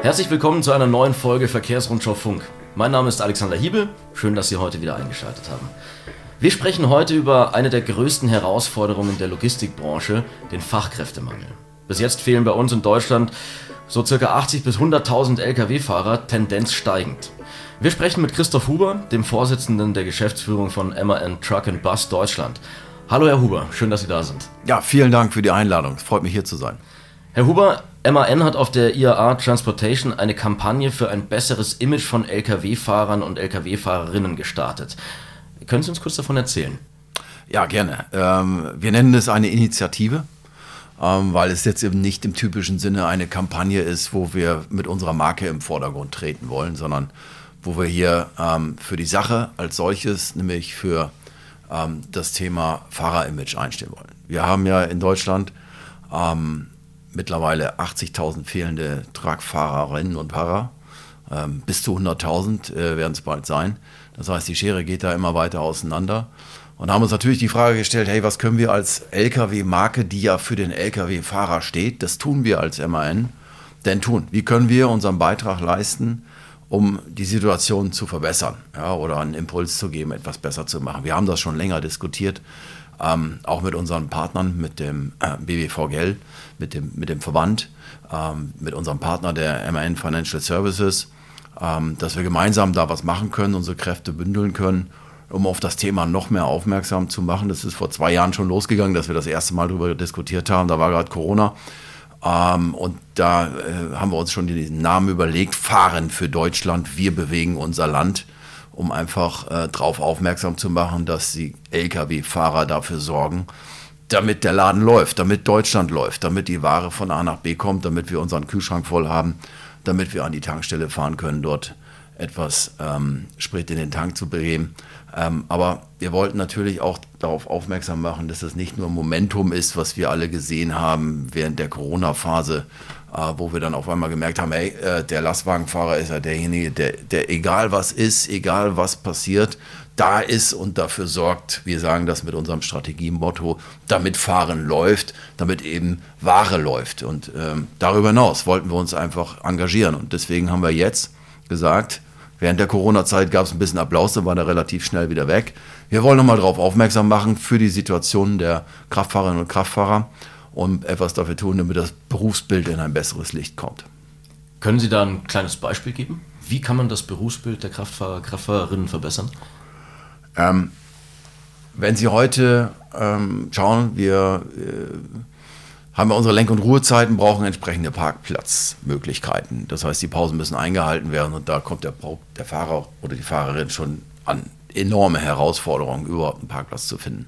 Herzlich willkommen zu einer neuen Folge Verkehrsrundschau Funk. Mein Name ist Alexander Hiebel. Schön, dass Sie heute wieder eingeschaltet haben. Wir sprechen heute über eine der größten Herausforderungen der Logistikbranche, den Fachkräftemangel. Bis jetzt fehlen bei uns in Deutschland so circa 80 bis 100.000 Lkw-Fahrer, Tendenz steigend. Wir sprechen mit Christoph Huber, dem Vorsitzenden der Geschäftsführung von MAN Truck and Bus Deutschland. Hallo Herr Huber, schön, dass Sie da sind. Ja, vielen Dank für die Einladung. Es freut mich hier zu sein. Herr Huber, MAN hat auf der IAA Transportation eine Kampagne für ein besseres Image von Lkw-Fahrern und Lkw-Fahrerinnen gestartet. Können Sie uns kurz davon erzählen? Ja, gerne. Ähm, wir nennen es eine Initiative, ähm, weil es jetzt eben nicht im typischen Sinne eine Kampagne ist, wo wir mit unserer Marke im Vordergrund treten wollen, sondern wo wir hier ähm, für die Sache als solches, nämlich für ähm, das Thema Fahrerimage einstehen wollen. Wir haben ja in Deutschland ähm, mittlerweile 80.000 fehlende Truckfahrerinnen und Fahrer. Ähm, bis zu 100.000 äh, werden es bald sein. Das heißt, die Schere geht da immer weiter auseinander. Und haben uns natürlich die Frage gestellt, hey, was können wir als Lkw-Marke, die ja für den Lkw-Fahrer steht, das tun wir als MAN, denn tun? Wie können wir unseren Beitrag leisten, um die Situation zu verbessern ja, oder einen Impuls zu geben, etwas besser zu machen? Wir haben das schon länger diskutiert, ähm, auch mit unseren Partnern, mit dem äh, BBVGL, mit dem, mit dem Verband, ähm, mit unserem Partner der MAN Financial Services, ähm, dass wir gemeinsam da was machen können, unsere Kräfte bündeln können, um auf das Thema noch mehr aufmerksam zu machen. Das ist vor zwei Jahren schon losgegangen, dass wir das erste Mal darüber diskutiert haben. Da war gerade Corona. Ähm, und da äh, haben wir uns schon den Namen überlegt, Fahren für Deutschland, wir bewegen unser Land um einfach äh, darauf aufmerksam zu machen, dass die Lkw-Fahrer dafür sorgen, damit der Laden läuft, damit Deutschland läuft, damit die Ware von A nach B kommt, damit wir unseren Kühlschrank voll haben, damit wir an die Tankstelle fahren können, dort etwas ähm, Sprit in den Tank zu begeben. Ähm, aber wir wollten natürlich auch darauf aufmerksam machen, dass es nicht nur Momentum ist, was wir alle gesehen haben während der Corona-Phase, äh, wo wir dann auf einmal gemerkt haben, ey, äh, der Lastwagenfahrer ist ja derjenige, der, der egal was ist, egal was passiert, da ist und dafür sorgt, wir sagen das mit unserem Strategiemotto, damit Fahren läuft, damit eben Ware läuft. Und ähm, darüber hinaus wollten wir uns einfach engagieren. Und deswegen haben wir jetzt gesagt, während der Corona-Zeit gab es ein bisschen Applaus, dann war der relativ schnell wieder weg. Wir wollen nochmal darauf aufmerksam machen für die Situation der Kraftfahrerinnen und Kraftfahrer und etwas dafür tun, damit das Berufsbild in ein besseres Licht kommt. Können Sie da ein kleines Beispiel geben? Wie kann man das Berufsbild der Kraftfahrer, Kraftfahrerinnen verbessern? Ähm, wenn Sie heute ähm, schauen, wir äh, haben wir unsere Lenk- und Ruhezeiten, brauchen entsprechende Parkplatzmöglichkeiten. Das heißt, die Pausen müssen eingehalten werden und da kommt der, der Fahrer oder die Fahrerin schon an enorme Herausforderungen, überhaupt einen Parkplatz zu finden.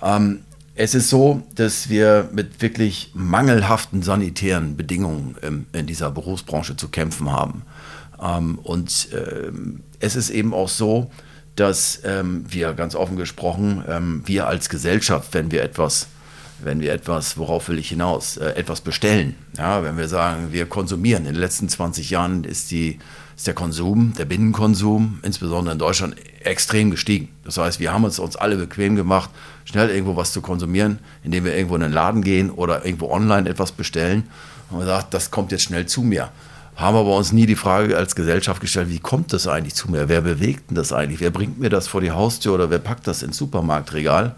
Ähm, es ist so, dass wir mit wirklich mangelhaften sanitären Bedingungen ähm, in dieser Berufsbranche zu kämpfen haben. Ähm, und ähm, es ist eben auch so, dass ähm, wir ganz offen gesprochen, ähm, wir als Gesellschaft, wenn wir etwas wenn wir etwas, worauf will ich hinaus, äh, etwas bestellen. Ja, wenn wir sagen, wir konsumieren. In den letzten 20 Jahren ist, die, ist der Konsum, der Binnenkonsum, insbesondere in Deutschland, extrem gestiegen. Das heißt, wir haben es uns alle bequem gemacht, schnell irgendwo was zu konsumieren, indem wir irgendwo in den Laden gehen oder irgendwo online etwas bestellen. Und man sagt, das kommt jetzt schnell zu mir. Haben aber uns nie die Frage als Gesellschaft gestellt, wie kommt das eigentlich zu mir? Wer bewegt denn das eigentlich? Wer bringt mir das vor die Haustür oder wer packt das ins Supermarktregal?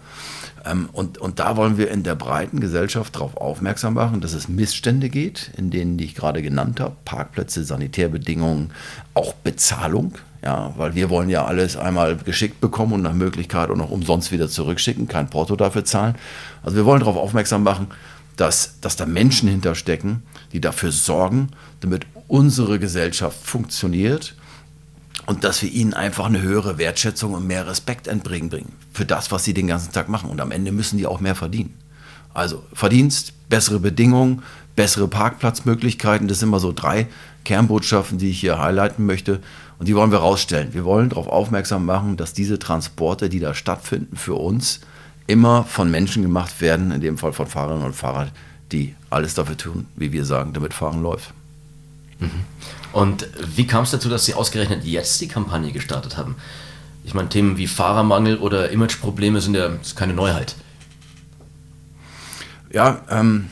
Ähm, und, und da wollen wir in der breiten Gesellschaft darauf aufmerksam machen, dass es Missstände geht, in denen, die ich gerade genannt habe, Parkplätze, Sanitärbedingungen, auch Bezahlung. Ja, weil wir wollen ja alles einmal geschickt bekommen und nach Möglichkeit auch noch umsonst wieder zurückschicken, kein Porto dafür zahlen. Also wir wollen darauf aufmerksam machen, dass, dass da Menschen hinterstecken, die dafür sorgen, damit unsere Gesellschaft funktioniert und dass wir ihnen einfach eine höhere Wertschätzung und mehr Respekt entgegenbringen für das, was sie den ganzen Tag machen. Und am Ende müssen die auch mehr verdienen. Also Verdienst, bessere Bedingungen, bessere Parkplatzmöglichkeiten, das sind immer so drei Kernbotschaften, die ich hier highlighten möchte. Und die wollen wir rausstellen. Wir wollen darauf aufmerksam machen, dass diese Transporte, die da stattfinden, für uns immer von Menschen gemacht werden, in dem Fall von Fahrerinnen und Fahrern, die alles dafür tun, wie wir sagen, damit Fahren läuft. Mhm. Und wie kam es dazu, dass Sie ausgerechnet jetzt die Kampagne gestartet haben? Ich meine, Themen wie Fahrermangel oder Imageprobleme sind ja keine Neuheit. Ja, ähm,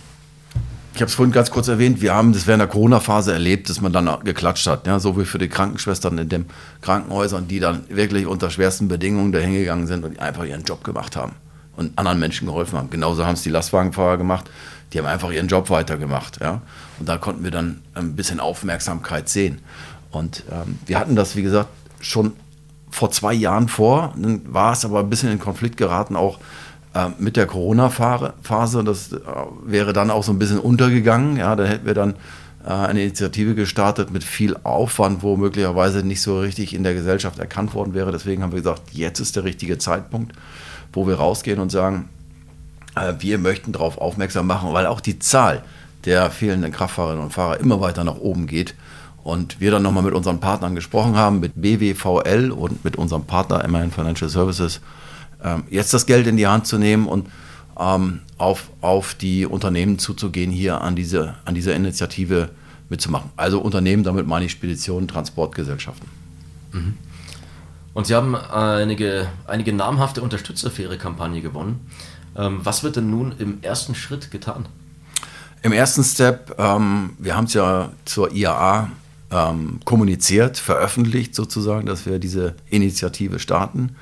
ich habe es vorhin ganz kurz erwähnt, wir haben das während der Corona-Phase erlebt, dass man dann geklatscht hat. Ja, so wie für die Krankenschwestern in den Krankenhäusern, die dann wirklich unter schwersten Bedingungen dahingegangen sind und einfach ihren Job gemacht haben und anderen Menschen geholfen haben. Genauso haben es die Lastwagenfahrer gemacht. Die haben einfach ihren Job weitergemacht. Ja? Und da konnten wir dann ein bisschen Aufmerksamkeit sehen. Und ähm, wir hatten das, wie gesagt, schon vor zwei Jahren vor. Dann war es aber ein bisschen in Konflikt geraten, auch äh, mit der Corona-Phase. Das äh, wäre dann auch so ein bisschen untergegangen. Ja, da hätten wir dann äh, eine Initiative gestartet mit viel Aufwand, wo möglicherweise nicht so richtig in der Gesellschaft erkannt worden wäre. Deswegen haben wir gesagt, jetzt ist der richtige Zeitpunkt, wo wir rausgehen und sagen, äh, wir möchten darauf aufmerksam machen, weil auch die Zahl der fehlenden Kraftfahrerinnen und Fahrer immer weiter nach oben geht. Und wir dann nochmal mit unseren Partnern gesprochen haben, mit BWVL und mit unserem Partner MAN Financial Services, ähm, jetzt das Geld in die Hand zu nehmen und ähm, auf, auf die Unternehmen zuzugehen, hier an, diese, an dieser Initiative mitzumachen. Also Unternehmen, damit meine ich Speditionen, Transportgesellschaften. Mhm. Und Sie haben einige, einige namhafte Unterstützer für Ihre Kampagne gewonnen. Ähm, was wird denn nun im ersten Schritt getan? Im ersten Step, ähm, wir haben es ja zur IAA ähm, kommuniziert, veröffentlicht sozusagen, dass wir diese Initiative starten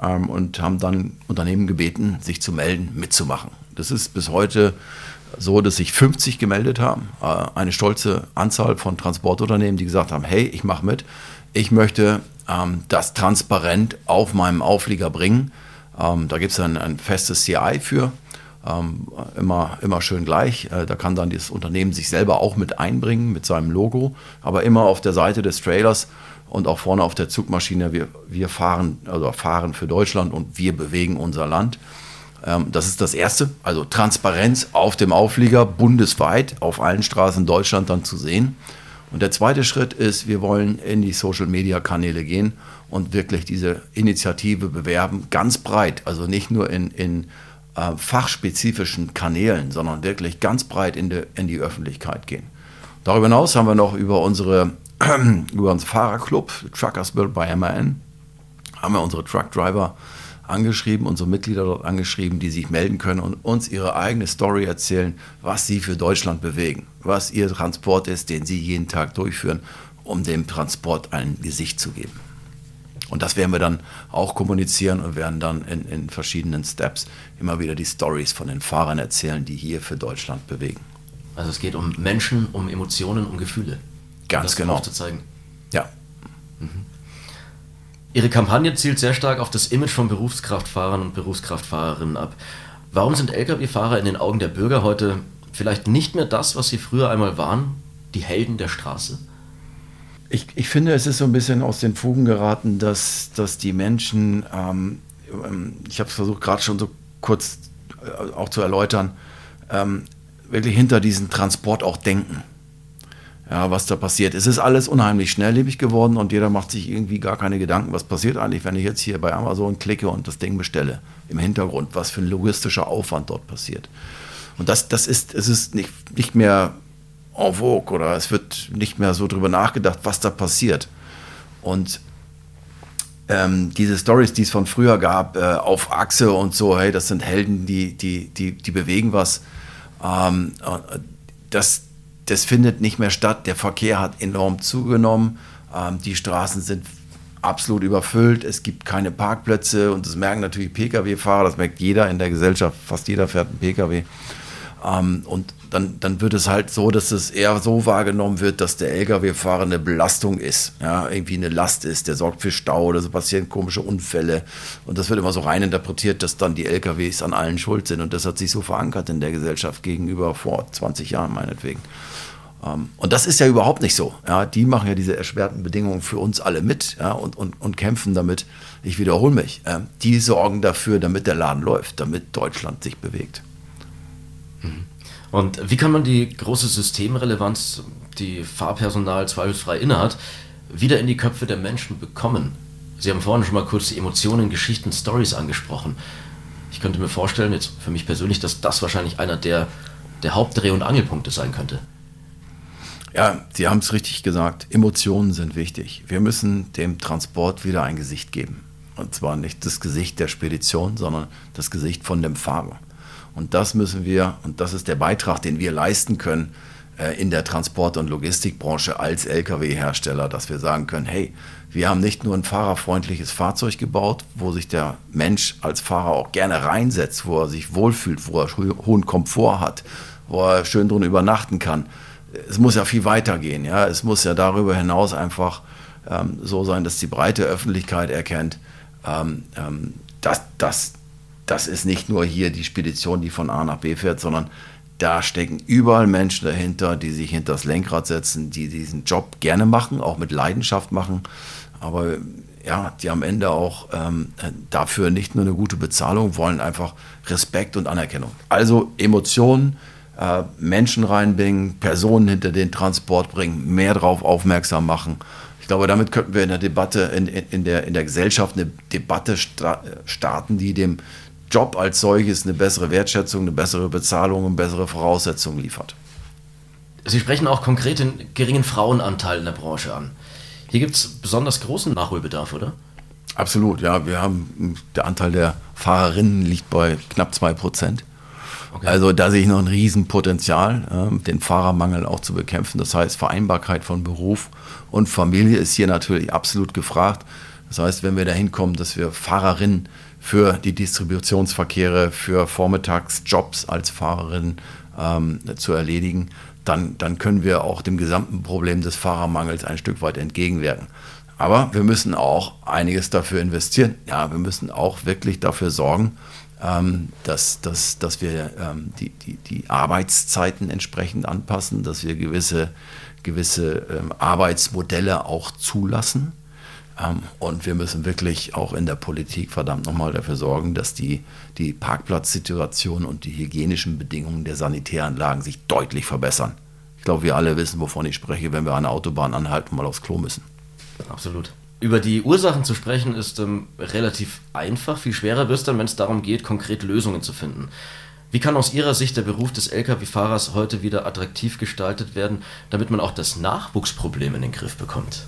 ähm, und haben dann Unternehmen gebeten, sich zu melden, mitzumachen. Das ist bis heute so, dass sich 50 gemeldet haben. Äh, eine stolze Anzahl von Transportunternehmen, die gesagt haben, hey, ich mache mit. Ich möchte ähm, das transparent auf meinem Auflieger bringen. Ähm, da gibt es ein, ein festes CI für. Ähm, immer, immer schön gleich. Äh, da kann dann das Unternehmen sich selber auch mit einbringen mit seinem Logo, aber immer auf der Seite des Trailers und auch vorne auf der Zugmaschine. Wir, wir fahren, also fahren für Deutschland und wir bewegen unser Land. Ähm, das ist das Erste, also Transparenz auf dem Auflieger bundesweit auf allen Straßen Deutschland dann zu sehen. Und der zweite Schritt ist, wir wollen in die Social-Media-Kanäle gehen und wirklich diese Initiative bewerben, ganz breit, also nicht nur in, in äh, fachspezifischen Kanälen, sondern wirklich ganz breit in die, in die Öffentlichkeit gehen. Darüber hinaus haben wir noch über unsere über unseren Fahrerclub Truckers Build by MAN haben wir unsere Truckdriver angeschrieben, unsere Mitglieder dort angeschrieben, die sich melden können und uns ihre eigene Story erzählen, was sie für Deutschland bewegen, was ihr Transport ist, den sie jeden Tag durchführen, um dem Transport ein Gesicht zu geben. Und das werden wir dann auch kommunizieren und werden dann in, in verschiedenen Steps immer wieder die Stories von den Fahrern erzählen, die hier für Deutschland bewegen. Also es geht um Menschen, um Emotionen, um Gefühle. Ganz um genau. Zu zeigen. Ja. Mhm. Ihre Kampagne zielt sehr stark auf das Image von Berufskraftfahrern und Berufskraftfahrerinnen ab. Warum sind Lkw-Fahrer in den Augen der Bürger heute vielleicht nicht mehr das, was sie früher einmal waren? Die Helden der Straße? Ich, ich finde, es ist so ein bisschen aus den Fugen geraten, dass, dass die Menschen, ähm, ähm ich habe es versucht gerade schon so kurz äh, auch zu erläutern, ähm, wirklich hinter diesen Transport auch denken ja, was da passiert. Es ist alles unheimlich schnelllebig geworden und jeder macht sich irgendwie gar keine Gedanken, was passiert eigentlich, wenn ich jetzt hier bei Amazon klicke und das Ding bestelle. Im Hintergrund, was für ein logistischer Aufwand dort passiert. Und das, das ist, es ist nicht, nicht mehr en vogue oder es wird nicht mehr so drüber nachgedacht, was da passiert. Und ähm, diese Stories, die es von früher gab, äh, auf Achse und so, hey, das sind Helden, die, die, die, die bewegen was. Ähm, äh, das, das findet nicht mehr statt. Der Verkehr hat enorm zugenommen. Ähm, die Straßen sind absolut überfüllt. Es gibt keine Parkplätze und das merken natürlich Pkw-Fahrer. Das merkt jeder in der Gesellschaft. Fast jeder fährt einen Pkw. Ähm, und dann, dann wird es halt so, dass es eher so wahrgenommen wird, dass der Lkw-Fahrer eine Belastung ist, ja, irgendwie eine Last ist, der sorgt für Stau oder so passieren komische Unfälle. Und das wird immer so rein interpretiert, dass dann die Lkws an allen schuld sind. Und das hat sich so verankert in der Gesellschaft gegenüber vor 20 Jahren meinetwegen. Ähm, und das ist ja überhaupt nicht so. Ja, die machen ja diese erschwerten Bedingungen für uns alle mit ja, und, und, und kämpfen damit. Ich wiederhole mich. Äh, die sorgen dafür, damit der Laden läuft, damit Deutschland sich bewegt. Mhm. Und wie kann man die große Systemrelevanz, die Fahrpersonal zweifelsfrei innehat, wieder in die Köpfe der Menschen bekommen? Sie haben vorhin schon mal kurz die Emotionen, Geschichten, Stories angesprochen. Ich könnte mir vorstellen, jetzt für mich persönlich, dass das wahrscheinlich einer der, der Hauptdreh- und Angelpunkte sein könnte. Ja, Sie haben es richtig gesagt. Emotionen sind wichtig. Wir müssen dem Transport wieder ein Gesicht geben. Und zwar nicht das Gesicht der Spedition, sondern das Gesicht von dem Fahrer. Und das müssen wir, und das ist der Beitrag, den wir leisten können äh, in der Transport- und Logistikbranche als Lkw-Hersteller, dass wir sagen können, hey, wir haben nicht nur ein fahrerfreundliches Fahrzeug gebaut, wo sich der Mensch als Fahrer auch gerne reinsetzt, wo er sich wohlfühlt, wo er hohen Komfort hat, wo er schön drin übernachten kann. Es muss ja viel weiter gehen. Ja? Es muss ja darüber hinaus einfach ähm, so sein, dass die breite Öffentlichkeit erkennt, ähm, ähm, dass das das ist nicht nur hier die Spedition, die von A nach B fährt, sondern da stecken überall Menschen dahinter, die sich hinter das Lenkrad setzen, die diesen Job gerne machen, auch mit Leidenschaft machen, aber ja, die am Ende auch ähm, dafür nicht nur eine gute Bezahlung wollen, einfach Respekt und Anerkennung. Also Emotionen, äh, Menschen reinbringen, Personen hinter den Transport bringen, mehr darauf aufmerksam machen. Ich glaube, damit könnten wir in der Debatte, in, in, der, in der Gesellschaft eine Debatte starten, die dem Job als solches eine bessere Wertschätzung, eine bessere Bezahlung und bessere Voraussetzungen liefert. Sie sprechen auch konkret den geringen Frauenanteil in der Branche an. Hier gibt es besonders großen Nachholbedarf, oder? Absolut, ja. Wir haben, der Anteil der Fahrerinnen liegt bei knapp 2 Prozent. Okay. Also da sehe ich noch ein Riesenpotenzial, den Fahrermangel auch zu bekämpfen. Das heißt, Vereinbarkeit von Beruf und Familie ist hier natürlich absolut gefragt. Das heißt, wenn wir dahin kommen, dass wir Fahrerinnen für die Distributionsverkehre, für Vormittagsjobs als Fahrerin ähm, zu erledigen, dann, dann können wir auch dem gesamten Problem des Fahrermangels ein Stück weit entgegenwirken. Aber wir müssen auch einiges dafür investieren. Ja, wir müssen auch wirklich dafür sorgen, ähm, dass, dass, dass wir ähm, die, die, die Arbeitszeiten entsprechend anpassen, dass wir gewisse, gewisse ähm, Arbeitsmodelle auch zulassen und wir müssen wirklich auch in der Politik verdammt nochmal dafür sorgen, dass die, die Parkplatzsituation und die hygienischen Bedingungen der Sanitäranlagen sich deutlich verbessern. Ich glaube, wir alle wissen, wovon ich spreche, wenn wir an der Autobahn anhalten und mal aufs Klo müssen. Absolut. Über die Ursachen zu sprechen ist ähm, relativ einfach. Viel schwerer wird es dann, wenn es darum geht, konkret Lösungen zu finden. Wie kann aus Ihrer Sicht der Beruf des Lkw-Fahrers heute wieder attraktiv gestaltet werden, damit man auch das Nachwuchsproblem in den Griff bekommt?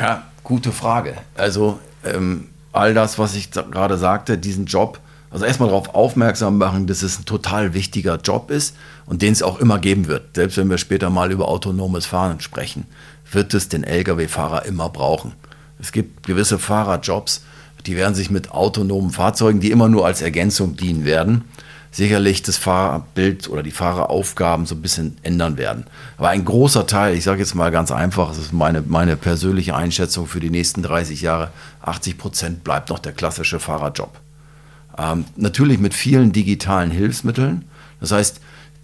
Ja, gute Frage. Also ähm, all das, was ich gerade sagte, diesen Job, also erstmal darauf aufmerksam machen, dass es ein total wichtiger Job ist und den es auch immer geben wird. Selbst wenn wir später mal über autonomes Fahren sprechen, wird es den Lkw-Fahrer immer brauchen. Es gibt gewisse Fahrerjobs, die werden sich mit autonomen Fahrzeugen, die immer nur als Ergänzung dienen werden, sicherlich das Fahrerbild oder die Fahreraufgaben so ein bisschen ändern werden. Aber ein großer Teil, ich sage jetzt mal ganz einfach, das ist meine, meine persönliche Einschätzung für die nächsten 30 Jahre, 80 Prozent bleibt noch der klassische Fahrerjob. Ähm, natürlich mit vielen digitalen Hilfsmitteln. Das heißt,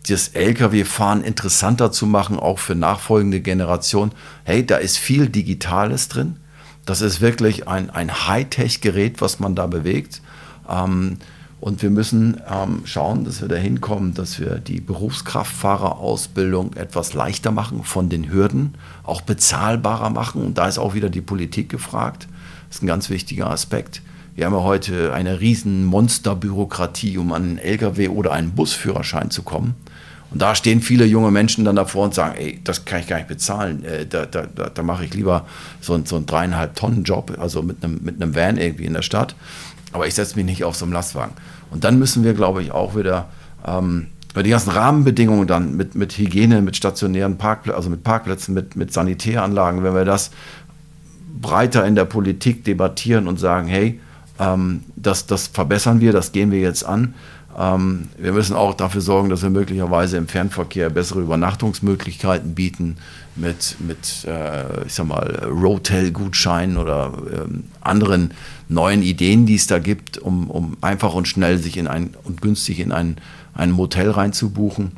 das Lkw-Fahren interessanter zu machen, auch für nachfolgende Generationen. Hey, da ist viel Digitales drin. Das ist wirklich ein, ein Hightech-Gerät, was man da bewegt. Ähm, und wir müssen ähm, schauen, dass wir dahin kommen, dass wir die Berufskraftfahrerausbildung etwas leichter machen von den Hürden, auch bezahlbarer machen. Und da ist auch wieder die Politik gefragt. Das ist ein ganz wichtiger Aspekt. Wir haben ja heute eine riesen Monsterbürokratie, um an einen Lkw oder einen Busführerschein zu kommen. Und da stehen viele junge Menschen dann davor und sagen, ey, das kann ich gar nicht bezahlen. Äh, da, da, da, da mache ich lieber so, so einen dreieinhalb Tonnen Job, also mit einem, mit einem Van irgendwie in der Stadt aber ich setze mich nicht auf so einen Lastwagen. Und dann müssen wir, glaube ich, auch wieder ähm, die ganzen Rahmenbedingungen dann mit, mit Hygiene, mit stationären Parkplätzen, also mit Parkplätzen, mit, mit Sanitäranlagen, wenn wir das breiter in der Politik debattieren und sagen, hey, ähm, das, das verbessern wir, das gehen wir jetzt an. Ähm, wir müssen auch dafür sorgen, dass wir möglicherweise im Fernverkehr bessere Übernachtungsmöglichkeiten bieten mit, mit äh, ich sag mal, Rotel-Gutscheinen oder ähm, anderen neuen Ideen, die es da gibt, um, um einfach und schnell sich in ein und günstig in ein, ein Motel reinzubuchen.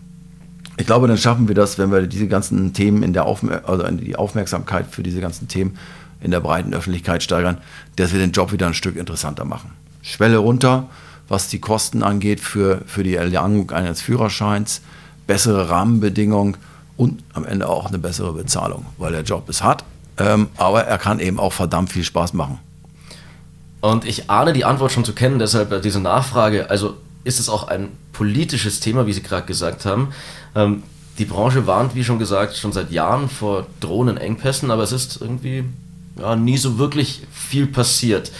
Ich glaube, dann schaffen wir das, wenn wir diese ganzen Themen in der Aufmer also die Aufmerksamkeit für diese ganzen Themen in der breiten Öffentlichkeit steigern, dass wir den Job wieder ein Stück interessanter machen. Schwelle runter, was die Kosten angeht für, für die Erlangung eines Führerscheins, bessere Rahmenbedingungen und am Ende auch eine bessere Bezahlung, weil der Job ist hart, ähm, aber er kann eben auch verdammt viel Spaß machen. Und ich ahne die Antwort schon zu kennen, deshalb diese Nachfrage. Also ist es auch ein politisches Thema, wie Sie gerade gesagt haben. Ähm, die Branche warnt, wie schon gesagt, schon seit Jahren vor drohenden Engpässen, aber es ist irgendwie ja, nie so wirklich viel passiert.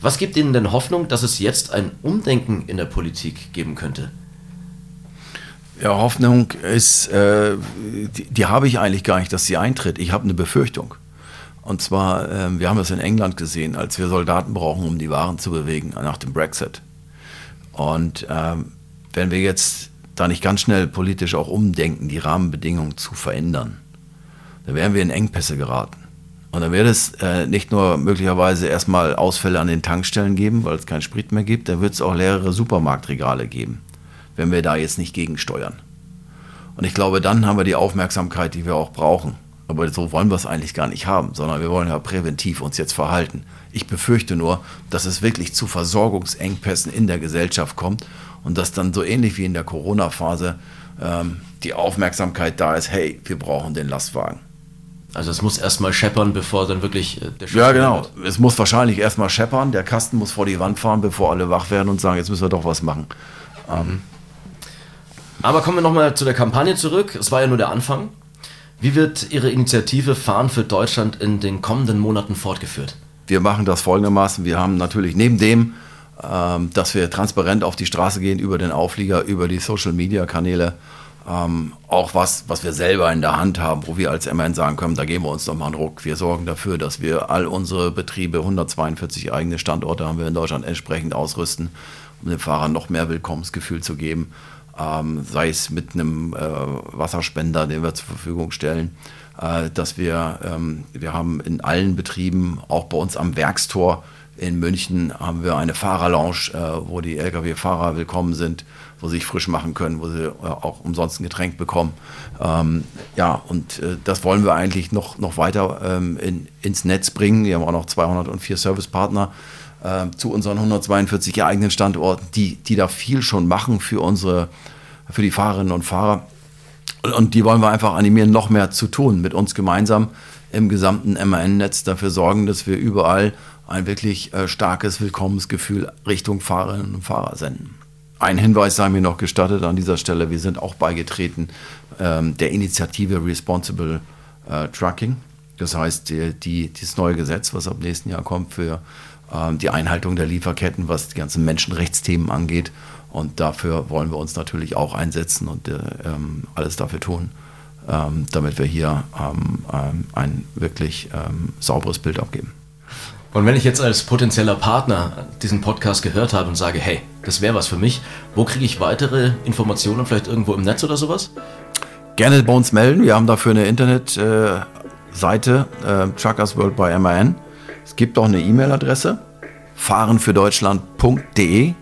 Was gibt Ihnen denn Hoffnung, dass es jetzt ein Umdenken in der Politik geben könnte? Ja, Hoffnung ist, äh, die, die habe ich eigentlich gar nicht, dass sie eintritt. Ich habe eine Befürchtung. Und zwar, äh, wir haben das in England gesehen, als wir Soldaten brauchen, um die Waren zu bewegen nach dem Brexit. Und ähm, wenn wir jetzt da nicht ganz schnell politisch auch umdenken, die Rahmenbedingungen zu verändern, dann werden wir in Engpässe geraten. Und dann wird es äh, nicht nur möglicherweise erstmal Ausfälle an den Tankstellen geben, weil es keinen Sprit mehr gibt, dann wird es auch leere Supermarktregale geben wenn wir da jetzt nicht gegensteuern. Und ich glaube, dann haben wir die Aufmerksamkeit, die wir auch brauchen. Aber so wollen wir es eigentlich gar nicht haben, sondern wir wollen ja präventiv uns jetzt verhalten. Ich befürchte nur, dass es wirklich zu Versorgungsengpässen in der Gesellschaft kommt und dass dann so ähnlich wie in der Corona-Phase ähm, die Aufmerksamkeit da ist, hey, wir brauchen den Lastwagen. Also es muss erstmal scheppern, bevor dann wirklich äh, der Schiff Ja, genau. Wird. Es muss wahrscheinlich erstmal scheppern, der Kasten muss vor die Wand fahren, bevor alle wach werden und sagen, jetzt müssen wir doch was machen. Ähm, aber kommen wir nochmal zu der Kampagne zurück. Es war ja nur der Anfang. Wie wird Ihre Initiative Fahren für Deutschland in den kommenden Monaten fortgeführt? Wir machen das folgendermaßen. Wir haben natürlich neben dem, ähm, dass wir transparent auf die Straße gehen, über den Auflieger, über die Social-Media-Kanäle, ähm, auch was, was wir selber in der Hand haben, wo wir als MN sagen können, da geben wir uns nochmal einen Ruck. Wir sorgen dafür, dass wir all unsere Betriebe, 142 eigene Standorte haben wir in Deutschland entsprechend ausrüsten, um den Fahrern noch mehr Willkommensgefühl zu geben ähm, sei es mit einem äh, Wasserspender, den wir zur Verfügung stellen, äh, dass wir, ähm, wir haben in allen Betrieben, auch bei uns am Werkstor in München, haben wir eine Fahrerlounge, äh, wo die Lkw-Fahrer willkommen sind, wo sie sich frisch machen können, wo sie äh, auch umsonst ein Getränk bekommen. Ähm, ja, und äh, das wollen wir eigentlich noch, noch weiter ähm, in, ins Netz bringen. Wir haben auch noch 204 Servicepartner äh, zu unseren 142 eigenen Standorten, die, die da viel schon machen für unsere, für die Fahrerinnen und Fahrer. Und die wollen wir einfach animieren, noch mehr zu tun, mit uns gemeinsam im gesamten MAN-Netz dafür sorgen, dass wir überall ein wirklich äh, starkes Willkommensgefühl Richtung Fahrerinnen und Fahrer senden. Ein Hinweis sei mir noch gestattet an dieser Stelle. Wir sind auch beigetreten ähm, der Initiative Responsible äh, Trucking. Das heißt, die, die, dieses neue Gesetz, was ab nächsten Jahr kommt für ähm, die Einhaltung der Lieferketten, was die ganzen Menschenrechtsthemen angeht. Und dafür wollen wir uns natürlich auch einsetzen und äh, ähm, alles dafür tun, ähm, damit wir hier ähm, ähm ein wirklich ähm, sauberes Bild abgeben. Und wenn ich jetzt als potenzieller Partner diesen Podcast gehört habe und sage, hey, das wäre was für mich, wo kriege ich weitere Informationen, vielleicht irgendwo im Netz oder sowas? Gerne bei uns melden. Wir haben dafür eine Internetseite, äh, Truckers World by MAN. Es gibt auch eine E-Mail-Adresse, fahrenfürdeutschland.de.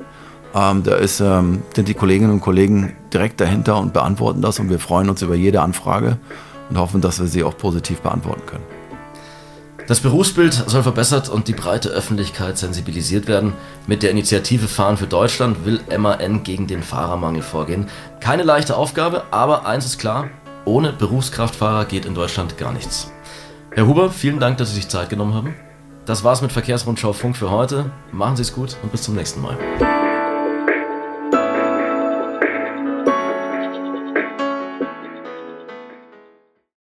Ähm, da ist, ähm, sind die Kolleginnen und Kollegen direkt dahinter und beantworten das und wir freuen uns über jede Anfrage und hoffen, dass wir sie auch positiv beantworten können. Das Berufsbild soll verbessert und die breite Öffentlichkeit sensibilisiert werden. Mit der Initiative Fahren für Deutschland will MAN gegen den Fahrermangel vorgehen. Keine leichte Aufgabe, aber eins ist klar, ohne Berufskraftfahrer geht in Deutschland gar nichts. Herr Huber, vielen Dank, dass Sie sich Zeit genommen haben. Das war's mit Verkehrsrundschau Funk für heute. Machen Sie es gut und bis zum nächsten Mal.